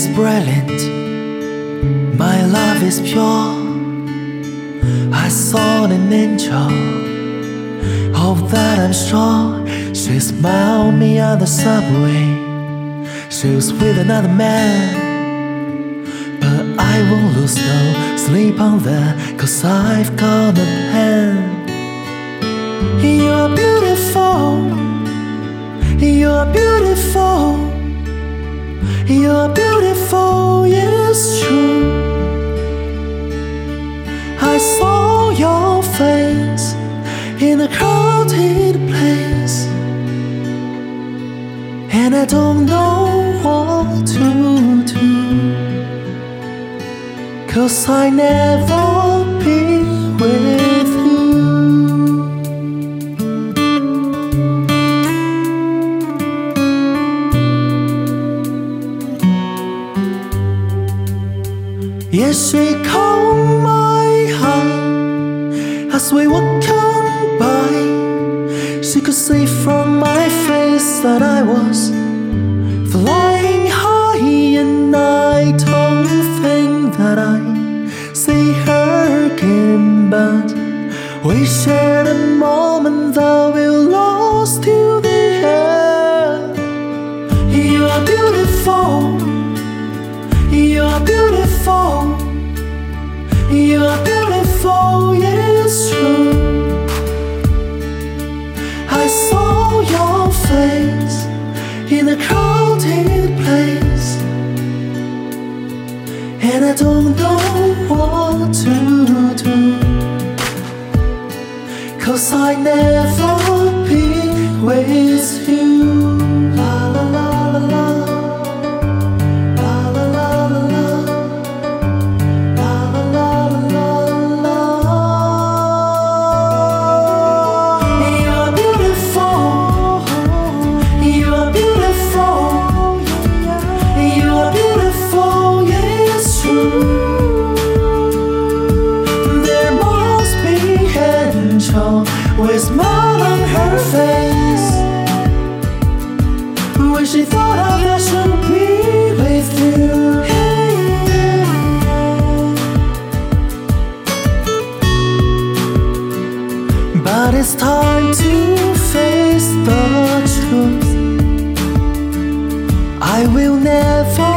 is brilliant, my love is pure. I saw an angel, of that I'm sure. She smiled me on the subway. She was with another man. But I won't lose no sleep on that, cause I've got a pen. You're beautiful, you're beautiful. You're beautiful, yes, true. I saw your face in a crowded place, and I don't know what to do. Cause I never Yes, she caught my heart as we come by. She could see from my face that I was flying high, and I don't think that I see her again. But we shared a moment that we lost to the end. You are beautiful. You're beautiful beautiful. You are beautiful, it's true. I saw your face in a crowded place, and I don't know what to do. Cause I never be with you. tall with smile on her face. When she thought of I should be with you. But it's time to face the truth. I will never.